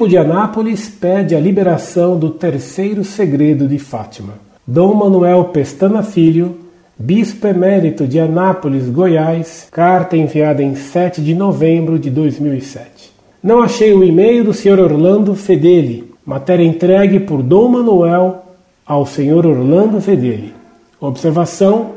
Bispo de Anápolis pede a liberação do terceiro segredo de Fátima. Dom Manuel Pestana Filho, Bispo Emérito de Anápolis, Goiás, carta enviada em 7 de novembro de 2007. Não achei o e-mail do Sr. Orlando Fedeli, matéria entregue por Dom Manuel ao Sr. Orlando Fedeli. Observação,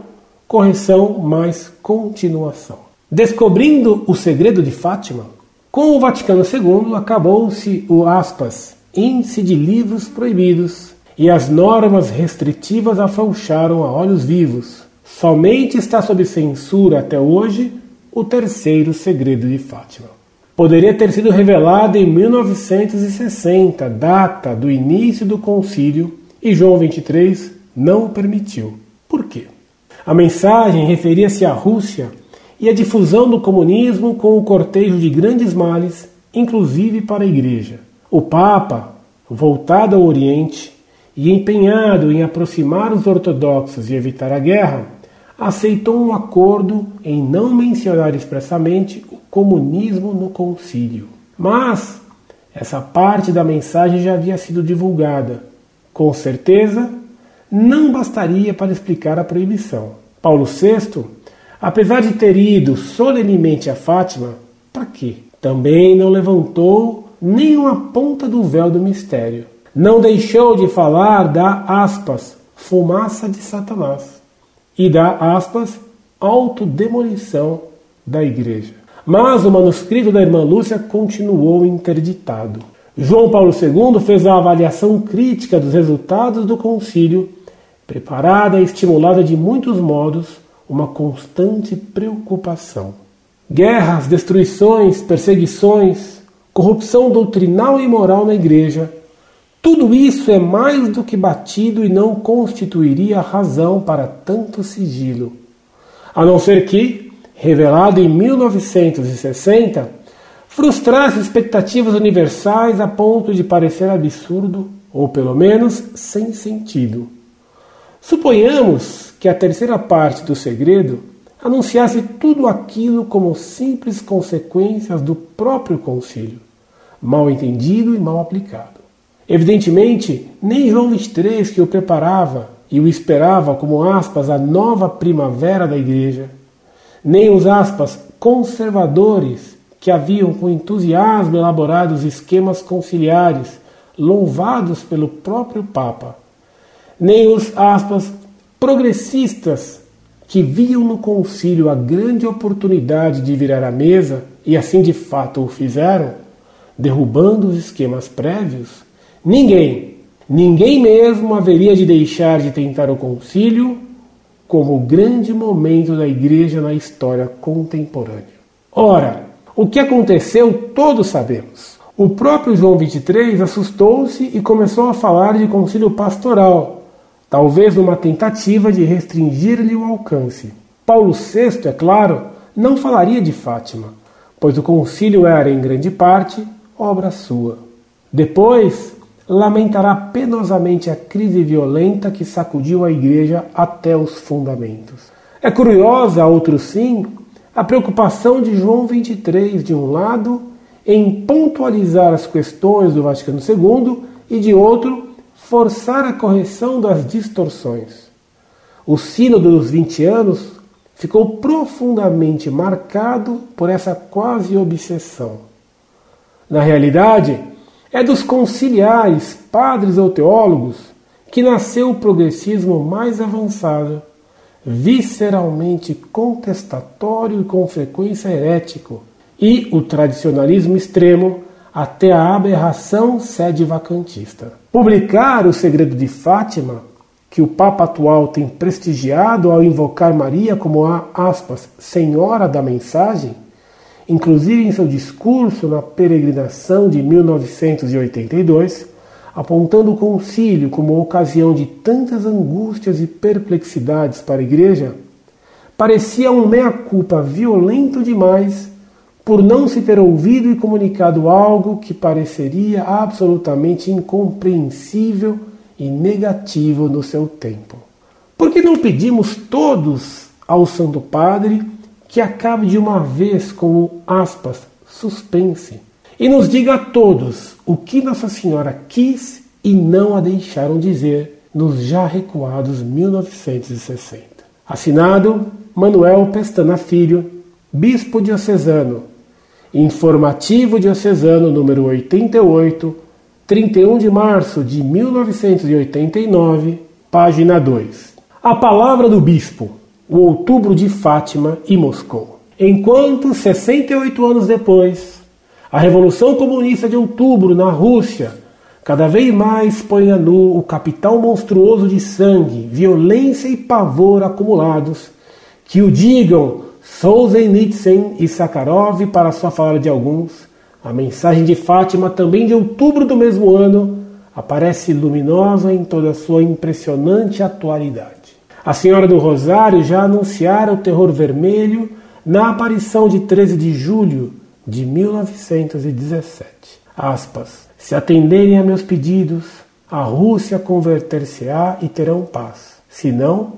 correção mais continuação. Descobrindo o segredo de Fátima, com o Vaticano II acabou-se o aspas, índice de livros proibidos e as normas restritivas afrouxaram a olhos vivos. Somente está sob censura até hoje o terceiro segredo de Fátima. Poderia ter sido revelado em 1960, data do início do concílio, e João XXIII não o permitiu. Por quê? A mensagem referia-se à Rússia e a difusão do comunismo com o cortejo de grandes males, inclusive para a Igreja. O Papa, voltado ao Oriente e empenhado em aproximar os ortodoxos e evitar a guerra, aceitou um acordo em não mencionar expressamente o comunismo no concílio. Mas essa parte da mensagem já havia sido divulgada. Com certeza, não bastaria para explicar a proibição. Paulo VI Apesar de ter ido solenemente a Fátima, para quê? Também não levantou nem uma ponta do véu do mistério. Não deixou de falar da aspas, fumaça de Satanás e da aspas, autodemolição da igreja. Mas o manuscrito da irmã Lúcia continuou interditado. João Paulo II fez a avaliação crítica dos resultados do concílio, preparada e estimulada de muitos modos uma constante preocupação. Guerras, destruições, perseguições, corrupção doutrinal e moral na igreja, tudo isso é mais do que batido e não constituiria razão para tanto sigilo. A não ser que, revelado em 1960, frustrasse expectativas universais a ponto de parecer absurdo, ou pelo menos sem sentido. Suponhamos que a terceira parte do segredo anunciasse tudo aquilo como simples consequências do próprio concílio, mal entendido e mal aplicado. Evidentemente, nem João XXIII, que o preparava e o esperava como aspas a nova primavera da igreja, nem os aspas conservadores que haviam com entusiasmo elaborado os esquemas conciliares louvados pelo próprio Papa, nem os aspas progressistas que viam no concílio a grande oportunidade de virar a mesa e assim de fato o fizeram, derrubando os esquemas prévios, ninguém, ninguém mesmo haveria de deixar de tentar o concílio como o grande momento da igreja na história contemporânea. Ora, o que aconteceu todos sabemos. O próprio João 23 assustou-se e começou a falar de concílio pastoral, talvez numa tentativa de restringir-lhe o alcance. Paulo VI, é claro, não falaria de Fátima, pois o concílio era, em grande parte, obra sua. Depois, lamentará penosamente a crise violenta que sacudiu a Igreja até os fundamentos. É curiosa, outro sim, a preocupação de João XXIII, de um lado, em pontualizar as questões do Vaticano II, e de outro, forçar a correção das distorções. O Sínodo dos 20 anos ficou profundamente marcado por essa quase obsessão. Na realidade, é dos conciliares, padres ou teólogos, que nasceu o progressismo mais avançado, visceralmente contestatório e com frequência herético, e o tradicionalismo extremo até a aberração sede vacantista. Publicar o segredo de Fátima, que o Papa atual tem prestigiado ao invocar Maria como a aspas, Senhora da Mensagem, inclusive em seu discurso na peregrinação de 1982, apontando o concílio como ocasião de tantas angústias e perplexidades para a Igreja, parecia um meia-culpa violento demais por não se ter ouvido e comunicado algo que pareceria absolutamente incompreensível e negativo no seu tempo. Por que não pedimos todos ao Santo Padre que acabe de uma vez com o aspas, suspense, e nos diga a todos o que Nossa Senhora quis e não a deixaram dizer nos já recuados 1960. Assinado Manuel Pestana Filho, Bispo Diocesano, Informativo Diocesano número 88, 31 de março de 1989, página 2. A palavra do Bispo, o outubro de Fátima e Moscou. Enquanto, 68 anos depois, a Revolução Comunista de Outubro na Rússia cada vez mais põe a nu o capital monstruoso de sangue, violência e pavor acumulados, que o digam Solzhenitsyn e Sakharov para só falar de alguns, a mensagem de Fátima, também de outubro do mesmo ano, aparece luminosa em toda a sua impressionante atualidade. A Senhora do Rosário já anunciara o terror vermelho na aparição de 13 de julho de 1917. Aspas. Se atenderem a meus pedidos, a Rússia converter-se-á e terão paz. Se não,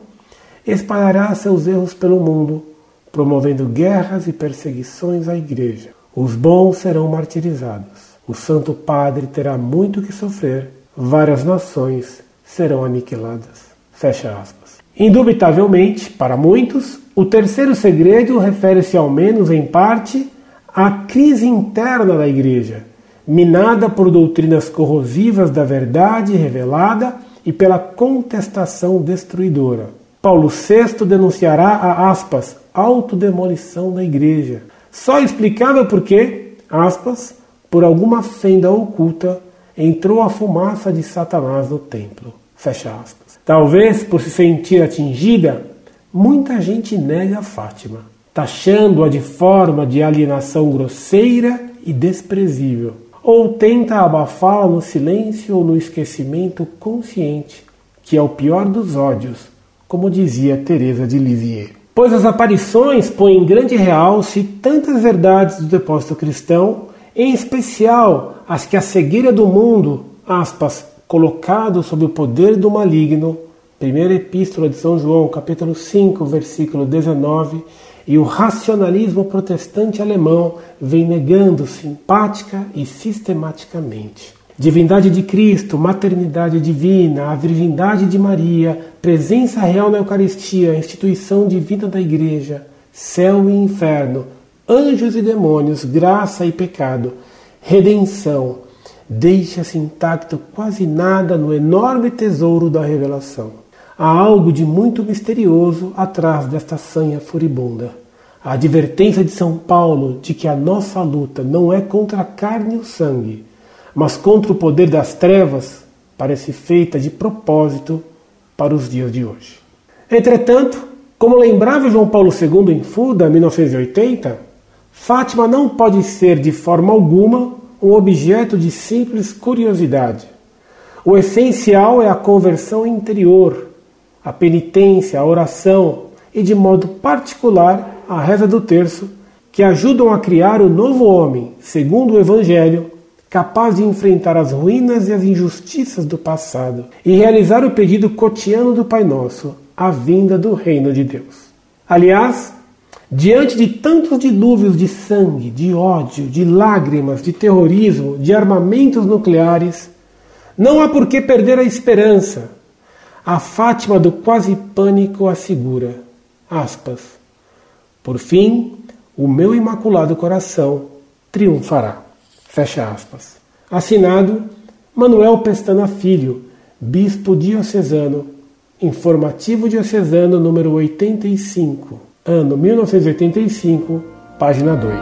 espalhará seus erros pelo mundo, promovendo guerras e perseguições à Igreja. Os bons serão martirizados. O Santo Padre terá muito que sofrer. Várias nações serão aniquiladas. Fecha aspas. Indubitavelmente, para muitos, o terceiro segredo refere-se ao menos em parte a crise interna da Igreja, minada por doutrinas corrosivas da verdade revelada e pela contestação destruidora. Paulo VI denunciará a aspas autodemolição da Igreja, só explicável porque, aspas, por alguma fenda oculta entrou a fumaça de Satanás no templo. Fecha aspas. Talvez por se sentir atingida, muita gente nega Fátima taxando-a de forma de alienação grosseira e desprezível, ou tenta abafá-la no silêncio ou no esquecimento consciente, que é o pior dos ódios, como dizia Teresa de Lisieux. Pois as aparições põem em grande realce tantas verdades do depósito cristão, em especial as que a cegueira do mundo, aspas, colocado sob o poder do maligno, primeira epístola de São João, capítulo 5, versículo 19, e o racionalismo protestante alemão vem negando simpática e sistematicamente. Divindade de Cristo, maternidade divina, a virgindade de Maria, presença real na Eucaristia, instituição divina da Igreja, céu e inferno, anjos e demônios, graça e pecado, redenção, deixa-se intacto quase nada no enorme tesouro da revelação. Há algo de muito misterioso atrás desta sanha furibunda. A advertência de São Paulo de que a nossa luta não é contra a carne e o sangue, mas contra o poder das trevas, parece feita de propósito para os dias de hoje. Entretanto, como lembrava João Paulo II em Fuda, 1980, Fátima não pode ser de forma alguma um objeto de simples curiosidade. O essencial é a conversão interior, a penitência, a oração e, de modo particular, a reza do terço, que ajudam a criar o novo homem, segundo o Evangelho, capaz de enfrentar as ruínas e as injustiças do passado e realizar o pedido cotidiano do Pai Nosso, a vinda do reino de Deus. Aliás, diante de tantos dilúvios de sangue, de ódio, de lágrimas, de terrorismo, de armamentos nucleares, não há por que perder a esperança, a Fátima do quase pânico assegura, aspas, por fim, o meu imaculado coração triunfará. Fecha aspas. Assinado Manuel Pestana Filho, Bispo Diocesano, Informativo Diocesano número 85, ano 1985, página 2.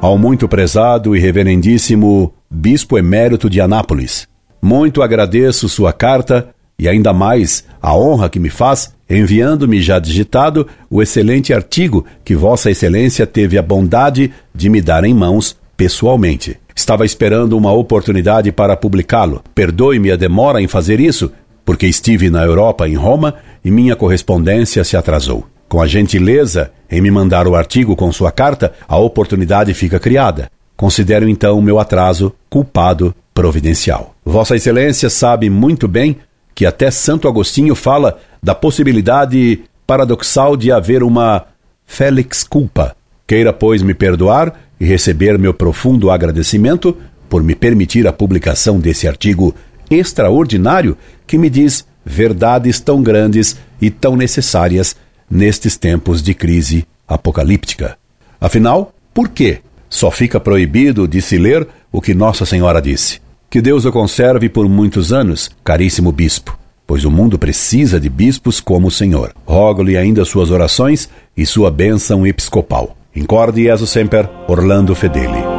Ao muito prezado e reverendíssimo bispo emérito de Anápolis. Muito agradeço sua carta e ainda mais a honra que me faz enviando-me já digitado o excelente artigo que Vossa Excelência teve a bondade de me dar em mãos pessoalmente. Estava esperando uma oportunidade para publicá-lo. Perdoe-me a demora em fazer isso, porque estive na Europa, em Roma, e minha correspondência se atrasou. Com a gentileza em me mandar o artigo com sua carta, a oportunidade fica criada. Considero então o meu atraso culpado providencial. Vossa Excelência sabe muito bem que até Santo Agostinho fala da possibilidade paradoxal de haver uma felix culpa, Queira, pois, me perdoar e receber meu profundo agradecimento por me permitir a publicação desse artigo extraordinário que me diz verdades tão grandes e tão necessárias nestes tempos de crise apocalíptica. Afinal, por que só fica proibido de se ler o que Nossa Senhora disse? Que Deus o conserve por muitos anos, caríssimo bispo, pois o mundo precisa de bispos como o Senhor. Rogo-lhe ainda suas orações e sua bênção episcopal. Incorde Jesus Semper, Orlando Fedeli.